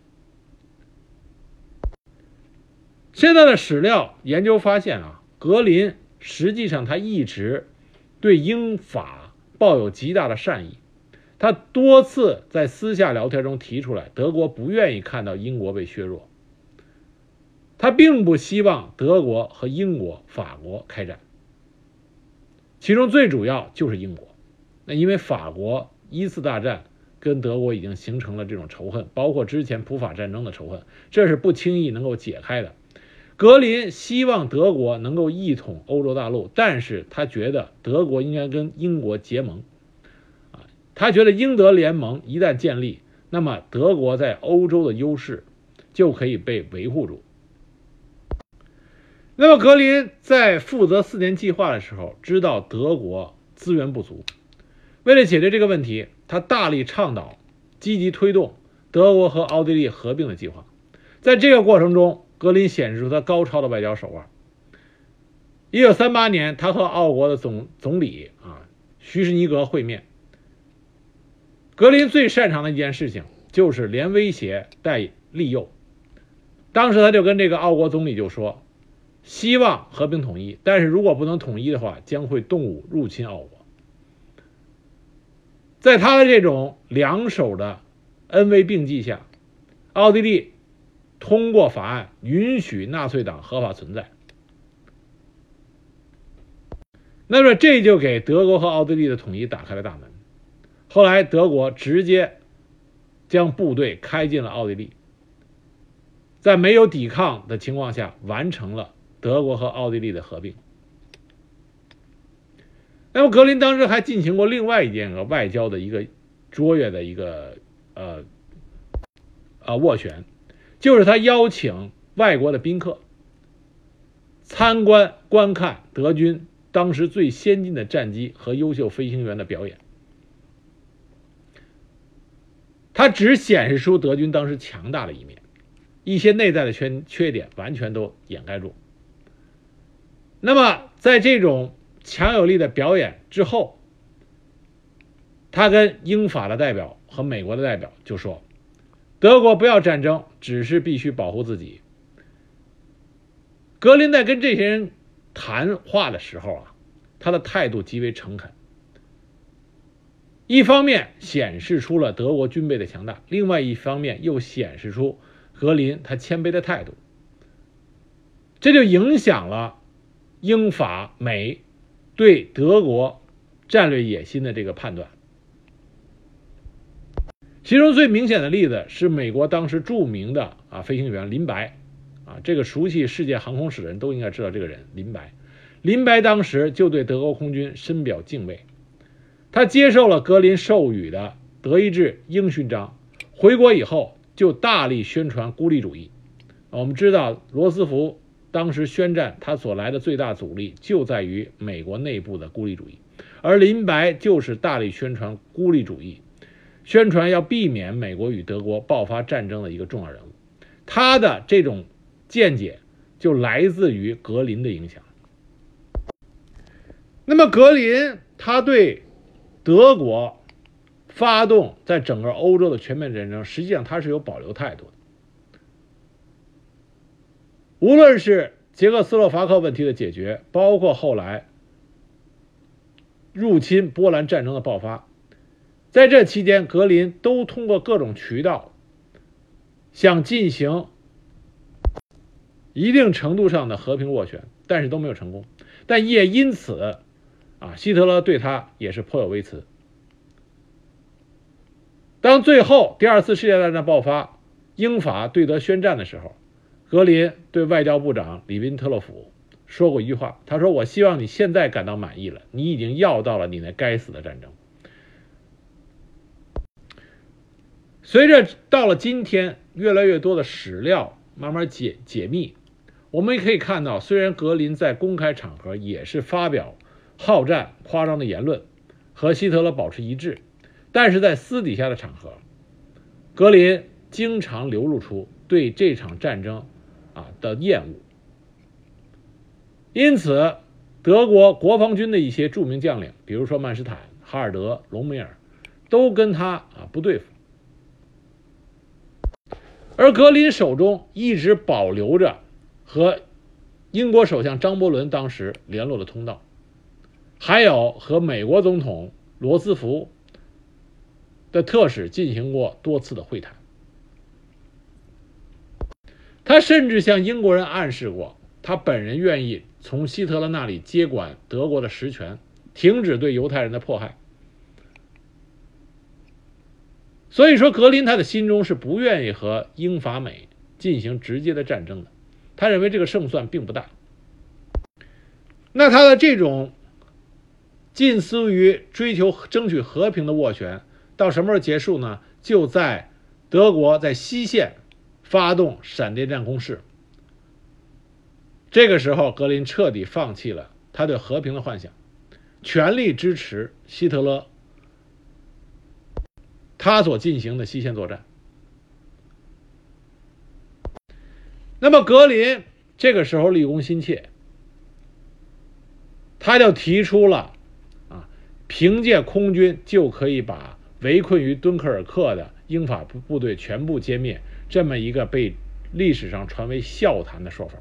现在的史料研究发现啊，格林实际上他一直对英法抱有极大的善意。他多次在私下聊天中提出来，德国不愿意看到英国被削弱。他并不希望德国和英国、法国开战，其中最主要就是英国。那因为法国一次大战跟德国已经形成了这种仇恨，包括之前普法战争的仇恨，这是不轻易能够解开的。格林希望德国能够一统欧洲大陆，但是他觉得德国应该跟英国结盟。他觉得英德联盟一旦建立，那么德国在欧洲的优势就可以被维护住。那么格林在负责四年计划的时候，知道德国资源不足，为了解决这个问题，他大力倡导、积极推动德国和奥地利合并的计划。在这个过程中，格林显示出他高超的外交手腕。一九三八年，他和奥国的总总理啊徐士尼格会面。格林最擅长的一件事情就是连威胁带利诱。当时他就跟这个奥国总理就说，希望和平统一，但是如果不能统一的话，将会动武入侵奥国。在他的这种两手的恩威并济下，奥地利通过法案允许纳粹党合法存在。那么这就给德国和奥地利的统一打开了大门。后来，德国直接将部队开进了奥地利，在没有抵抗的情况下，完成了德国和奥地利的合并。那么，格林当时还进行过另外一件个外交的一个卓越的一个呃呃斡旋，就是他邀请外国的宾客参观观看德军当时最先进的战机和优秀飞行员的表演。它只显示出德军当时强大的一面，一些内在的缺缺点完全都掩盖住。那么，在这种强有力的表演之后，他跟英法的代表和美国的代表就说：“德国不要战争，只是必须保护自己。格林在跟这些人谈话的时候啊，他的态度极为诚恳。一方面显示出了德国军备的强大，另外一方面又显示出格林他谦卑的态度。这就影响了英法美对德国战略野心的这个判断。其中最明显的例子是美国当时著名的啊飞行员林白，啊这个熟悉世界航空史的人都应该知道这个人林白。林白当时就对德国空军深表敬畏。他接受了格林授予的德意志英勋章，回国以后就大力宣传孤立主义。我们知道罗斯福当时宣战，他所来的最大阻力就在于美国内部的孤立主义，而林白就是大力宣传孤立主义，宣传要避免美国与德国爆发战争的一个重要人物。他的这种见解就来自于格林的影响。那么格林他对。德国发动在整个欧洲的全面战争，实际上他是有保留态度的。无论是捷克斯洛伐克问题的解决，包括后来入侵波兰战争的爆发，在这期间，格林都通过各种渠道想进行一定程度上的和平斡旋，但是都没有成功。但也因此。啊，希特勒对他也是颇有微词。当最后第二次世界大战爆发，英法对德宣战的时候，格林对外交部长里宾特洛甫说过一句话，他说：“我希望你现在感到满意了，你已经要到了你那该死的战争。”随着到了今天，越来越多的史料慢慢解解密，我们也可以看到，虽然格林在公开场合也是发表。好战、夸张的言论和希特勒保持一致，但是在私底下的场合，格林经常流露出对这场战争啊的厌恶。因此，德国国防军的一些著名将领，比如说曼施坦、哈尔德、隆美尔，都跟他啊不对付。而格林手中一直保留着和英国首相张伯伦当时联络的通道。还有和美国总统罗斯福的特使进行过多次的会谈，他甚至向英国人暗示过，他本人愿意从希特勒那里接管德国的实权，停止对犹太人的迫害。所以说，格林他的心中是不愿意和英法美进行直接的战争的，他认为这个胜算并不大。那他的这种。近似于追求争取和平的斡旋，到什么时候结束呢？就在德国在西线发动闪电战攻势。这个时候，格林彻底放弃了他对和平的幻想，全力支持希特勒他所进行的西线作战。那么，格林这个时候立功心切，他就提出了。凭借空军就可以把围困于敦刻尔克的英法部部队全部歼灭，这么一个被历史上传为笑谈的说法。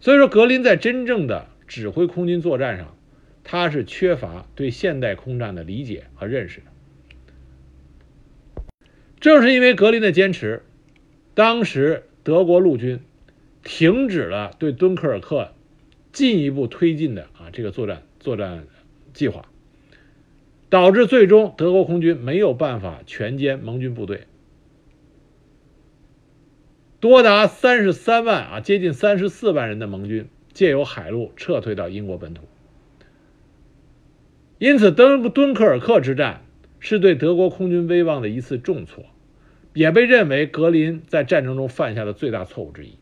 所以说，格林在真正的指挥空军作战上，他是缺乏对现代空战的理解和认识的。正是因为格林的坚持，当时德国陆军停止了对敦刻尔克。进一步推进的这个作战作战计划，导致最终德国空军没有办法全歼盟军部队，多达三十三万啊，接近三十四万人的盟军借由海路撤退到英国本土。因此，敦敦刻尔克之战是对德国空军威望的一次重挫，也被认为格林在战争中犯下的最大错误之一。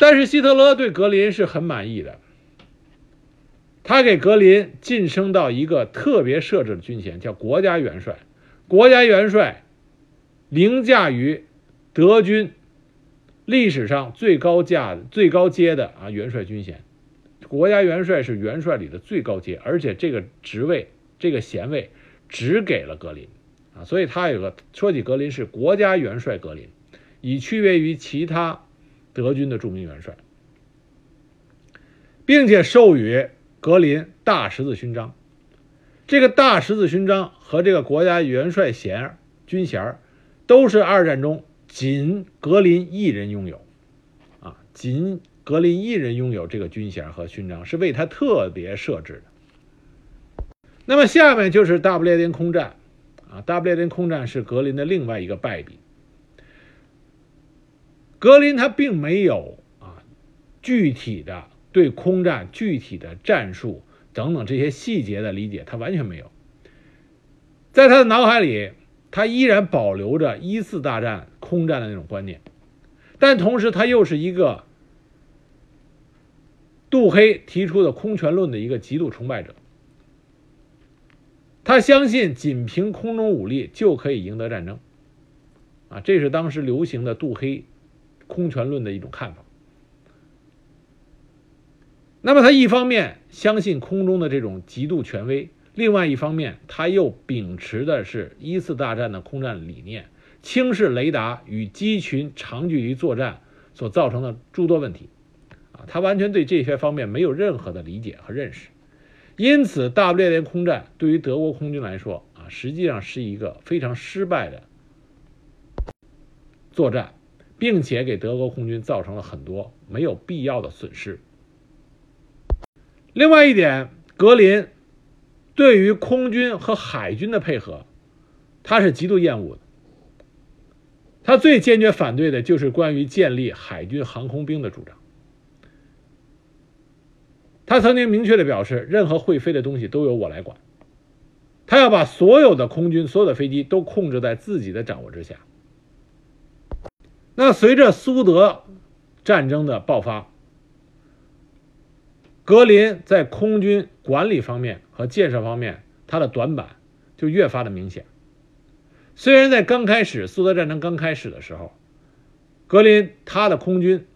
但是希特勒对格林是很满意的，他给格林晋升到一个特别设置的军衔，叫国家元帅。国家元帅凌驾于德军历史上最高价、最高阶的啊元帅军衔。国家元帅是元帅里的最高阶，而且这个职位这个衔位只给了格林啊，所以他有个说起格林是国家元帅格林，以区别于其他德军的著名元帅，并且授予格林大十字勋章。这个大十字勋章和这个国家元帅衔军衔都是二战中仅格林一人拥有，啊，仅格林一人拥有这个军衔和勋章，是为他特别设置的。那么下面就是大不列颠空战，啊，大不列颠空战是格林的另外一个败笔。格林他并没有啊具体的对空战具体的战术等等这些细节的理解，他完全没有。在他的脑海里，他依然保留着一次大战空战的那种观念，但同时他又是一个杜黑提出的空权论的一个极度崇拜者。他相信仅凭空中武力就可以赢得战争，啊，这是当时流行的杜黑。空权论的一种看法。那么，他一方面相信空中的这种极度权威，另外一方面，他又秉持的是一次大战的空战理念，轻视雷达与机群长距离作战所造成的诸多问题。啊，他完全对这些方面没有任何的理解和认识。因此，大不列颠空战对于德国空军来说，啊，实际上是一个非常失败的作战。并且给德国空军造成了很多没有必要的损失。另外一点，格林对于空军和海军的配合，他是极度厌恶的。他最坚决反对的就是关于建立海军航空兵的主张。他曾经明确的表示，任何会飞的东西都由我来管。他要把所有的空军、所有的飞机都控制在自己的掌握之下。那随着苏德战争的爆发，格林在空军管理方面和建设方面，他的短板就越发的明显。虽然在刚开始苏德战争刚开始的时候，格林他的空军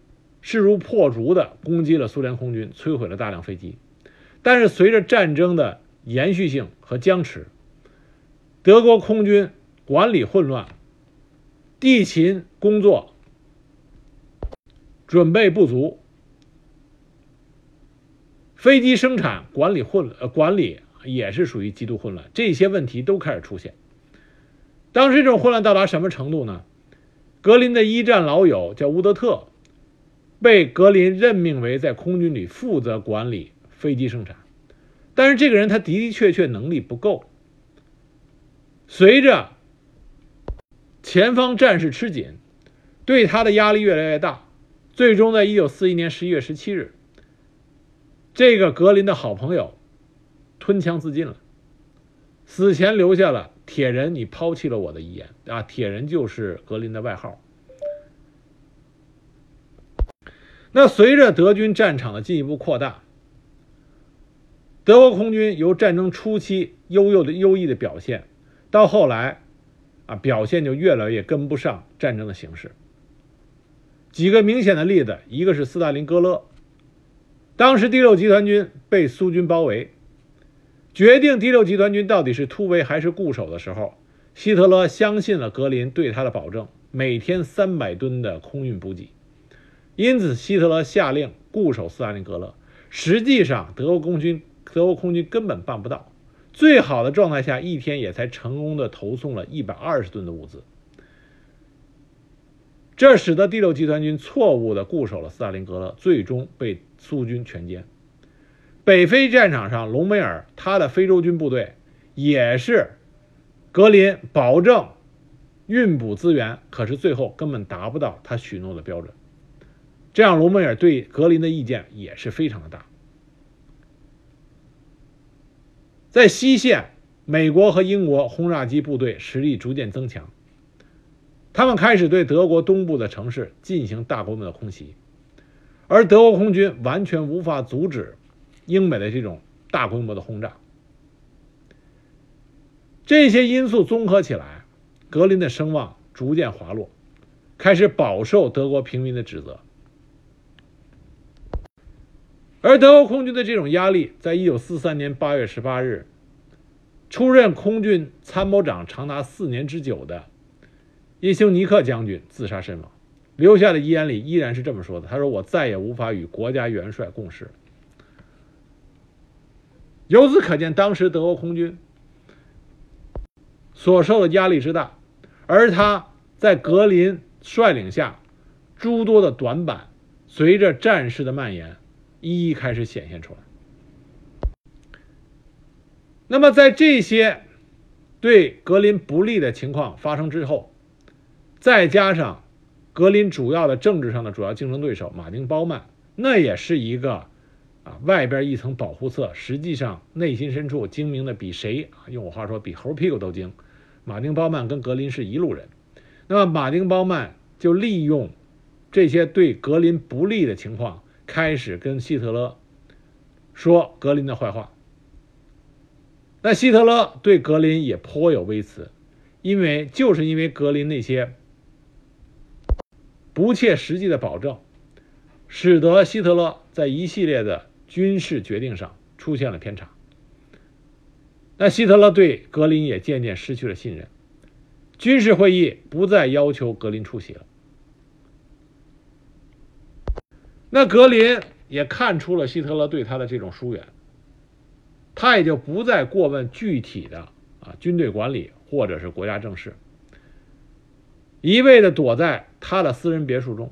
势如破竹的攻击了苏联空军，摧毁了大量飞机，但是随着战争的延续性和僵持，德国空军管理混乱，地勤工作。准备不足，飞机生产管理混呃管理也是属于极度混乱，这些问题都开始出现。当时这种混乱到达什么程度呢？格林的一战老友叫乌德特，被格林任命为在空军里负责管理飞机生产，但是这个人他的的确确能力不够。随着前方战事吃紧，对他的压力越来越大。最终，在一九四一年十一月十七日，这个格林的好朋友吞枪自尽了。死前留下了“铁人，你抛弃了我的”遗言啊！铁人就是格林的外号。那随着德军战场的进一步扩大，德国空军由战争初期优优的优异的表现，到后来啊，表现就越来越跟不上战争的形势。几个明显的例子，一个是斯大林格勒，当时第六集团军被苏军包围，决定第六集团军到底是突围还是固守的时候，希特勒相信了格林对他的保证，每天三百吨的空运补给，因此希特勒下令固守斯大林格勒。实际上，德国空军德国空军根本办不到，最好的状态下，一天也才成功的投送了一百二十吨的物资。这使得第六集团军错误的固守了斯大林格勒，最终被苏军全歼。北非战场上，隆美尔他的非洲军部队也是格林保证运补资源，可是最后根本达不到他许诺的标准。这样，隆美尔对格林的意见也是非常的大。在西线，美国和英国轰炸机部队实力逐渐增强。他们开始对德国东部的城市进行大规模的空袭，而德国空军完全无法阻止英美的这种大规模的轰炸。这些因素综合起来，格林的声望逐渐滑落，开始饱受德国平民的指责。而德国空军的这种压力，在一九四三年八月十八日，出任空军参谋长长达四年之久的叶修尼克将军自杀身亡。留下的遗言里依然是这么说的：“他说我再也无法与国家元帅共事。”由此可见，当时德国空军所受的压力之大，而他在格林率领下诸多的短板，随着战事的蔓延，一一开始显现出来。那么，在这些对格林不利的情况发生之后，再加上格林主要的政治上的主要竞争对手马丁·鲍曼，那也是一个啊外边一层保护色，实际上内心深处精明的比谁用我话说比猴屁股都精。马丁·鲍曼跟格林是一路人，那么马丁·鲍曼就利用这些对格林不利的情况，开始跟希特勒说格林的坏话。那希特勒对格林也颇有微词，因为就是因为格林那些不切实际的保证，使得希特勒在一系列的军事决定上出现了偏差。那希特勒对格林也渐渐失去了信任，军事会议不再要求格林出席了。那格林也看出了希特勒对他的这种疏远。他也就不再过问具体的啊军队管理或者是国家政事，一味的躲在他的私人别墅中，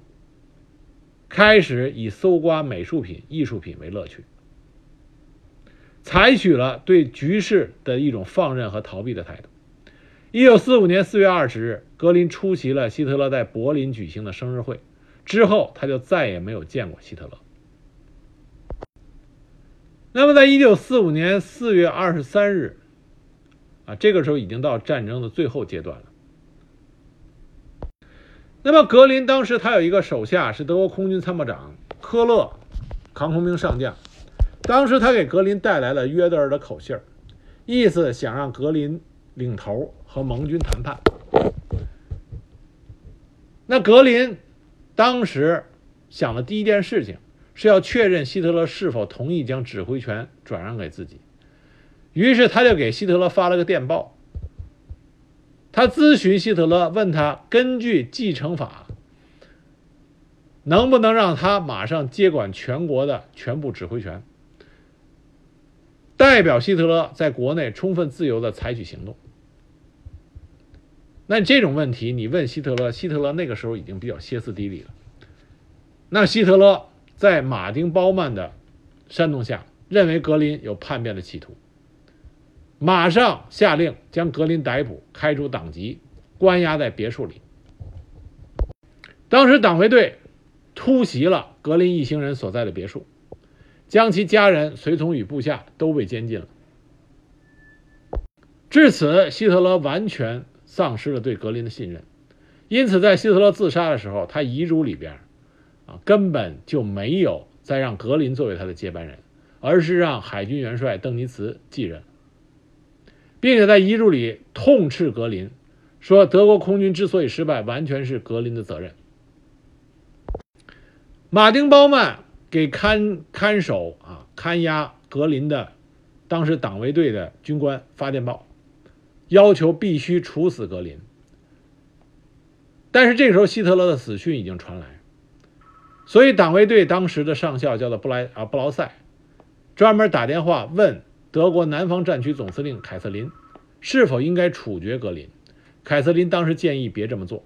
开始以搜刮美术品、艺术品为乐趣，采取了对局势的一种放任和逃避的态度。一九四五年四月二十日，格林出席了希特勒在柏林举行的生日会，之后他就再也没有见过希特勒。那么，在一九四五年四月二十三日，啊，这个时候已经到战争的最后阶段了。那么，格林当时他有一个手下是德国空军参谋长科勒，航空兵上将。当时他给格林带来了约德尔的口信意思想让格林领头和盟军谈判。那格林当时想的第一件事情。是要确认希特勒是否同意将指挥权转让给自己，于是他就给希特勒发了个电报。他咨询希特勒，问他根据继承法，能不能让他马上接管全国的全部指挥权，代表希特勒在国内充分自由的采取行动。那这种问题你问希特勒，希特勒那个时候已经比较歇斯底里了。那希特勒。在马丁·鲍曼的煽动下，认为格林有叛变的企图，马上下令将格林逮捕，开除党籍，关押在别墅里。当时党卫队突袭了格林一行人所在的别墅，将其家人、随从与部下都被监禁了。至此，希特勒完全丧失了对格林的信任，因此，在希特勒自杀的时候，他遗嘱里边。啊，根本就没有再让格林作为他的接班人，而是让海军元帅邓尼茨继任，并且在遗嘱里痛斥格林，说德国空军之所以失败，完全是格林的责任。马丁·鲍曼给看看守啊看押格林的当时党卫队的军官发电报，要求必须处死格林。但是这时候，希特勒的死讯已经传来。所以，党卫队当时的上校叫做布莱啊布劳塞，专门打电话问德国南方战区总司令凯瑟琳，是否应该处决格林。凯瑟琳当时建议别这么做，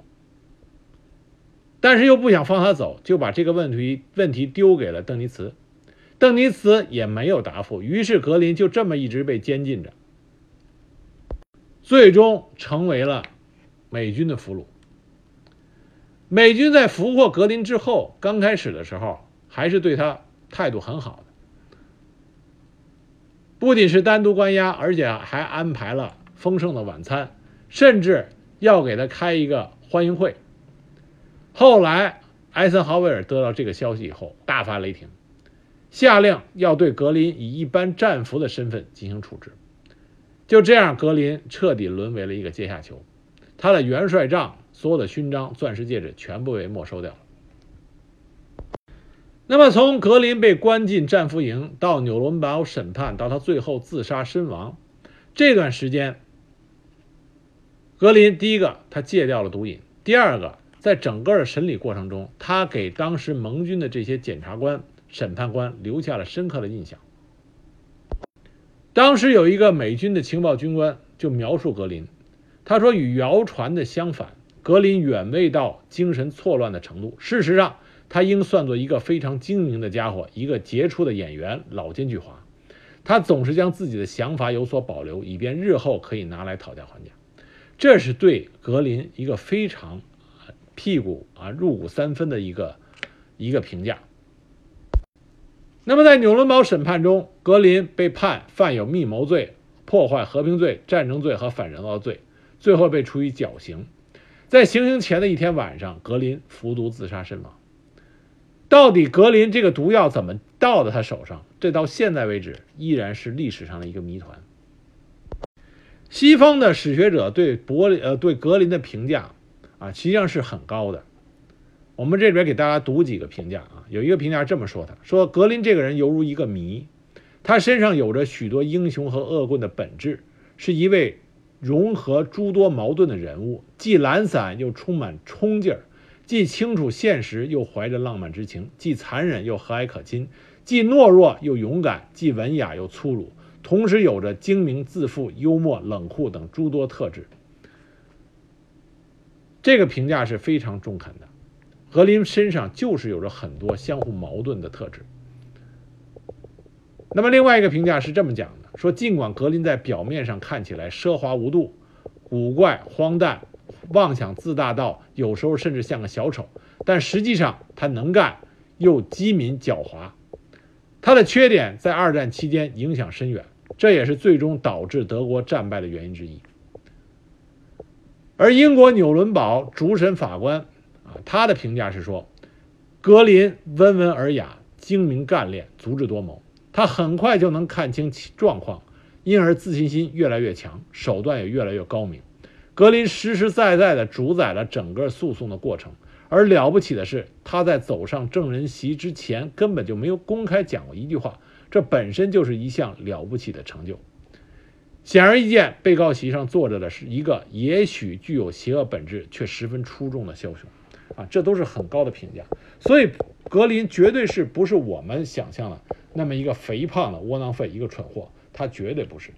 但是又不想放他走，就把这个问题问题丢给了邓尼茨。邓尼茨也没有答复，于是格林就这么一直被监禁着，最终成为了美军的俘虏。美军在俘获格林之后，刚开始的时候还是对他态度很好的，不仅是单独关押，而且还安排了丰盛的晚餐，甚至要给他开一个欢迎会。后来，艾森豪威尔得到这个消息以后，大发雷霆，下令要对格林以一般战俘的身份进行处置。就这样，格林彻底沦为了一个阶下囚，他的元帅帐。所有的勋章、钻石戒指全部被没收掉了。那么，从格林被关进战俘营到纽伦堡审判，到他最后自杀身亡，这段时间，格林第一个他戒掉了毒瘾，第二个在整个的审理过程中，他给当时盟军的这些检察官、审判官留下了深刻的印象。当时有一个美军的情报军官就描述格林，他说与谣传的相反，格林远未到精神错乱的程度。事实上，他应算作一个非常精明的家伙，一个杰出的演员，老奸巨猾。他总是将自己的想法有所保留，以便日后可以拿来讨价还价。这是对格林一个非常屁股啊入骨三分的一个一个评价。那么，在纽伦堡审判中，格林被判犯有密谋罪、破坏和平罪、战争罪和反人道罪，最后被处以绞刑。在行刑前的一天晚上，格林服毒自杀身亡。到底格林这个毒药怎么到的他手上？这到现在为止依然是历史上的一个谜团。西方的史学者对柏林呃对格林的评价啊，实际上是很高的。我们这边给大家读几个评价啊，有一个评价这么说：“他说格林这个人犹如一个谜，他身上有着许多英雄和恶棍的本质，是一位融合诸多矛盾的人物，既懒散又充满冲劲儿，既清楚现实又怀着浪漫之情，既残忍又和蔼可亲，既懦弱又勇敢，既文雅又粗鲁，同时有着精明自负、幽默冷酷等诸多特质。”这个评价是非常中肯的。格林身上就是有着很多相互矛盾的特质。那么另外一个评价是这么讲的：说尽管格林在表面上看起来奢华无度、古怪荒诞、妄想自大到有时候甚至像个小丑，但实际上他能干又机敏狡猾。他的缺点在二战期间影响深远，这也是最终导致德国战败的原因之一。而英国纽伦堡主审法官。他的评价是说，格林温文尔雅、精明干练、足智多谋，他很快就能看清状况，因而自信心越来越强，手段也越来越高明。格林实实在在地主宰了整个诉讼的过程，而了不起的是，他在走上证人席之前根本就没有公开讲过一句话，这本身就是一项了不起的成就。显而易见，被告席上坐着的是一个也许具有邪恶本质，却十分出众的枭雄。啊，这都是很高的评价，所以格林绝对是不是我们想象的那么一个肥胖的窝囊废，一个蠢货，他绝对不是，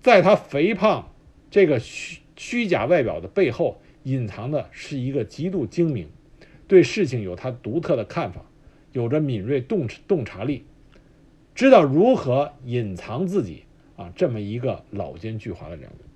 在他肥胖这个虚虚假外表的背后，隐藏的是一个极度精明，对事情有他独特的看法，有着敏锐洞洞察力，知道如何隐藏自己啊，这么一个老奸巨猾的人物。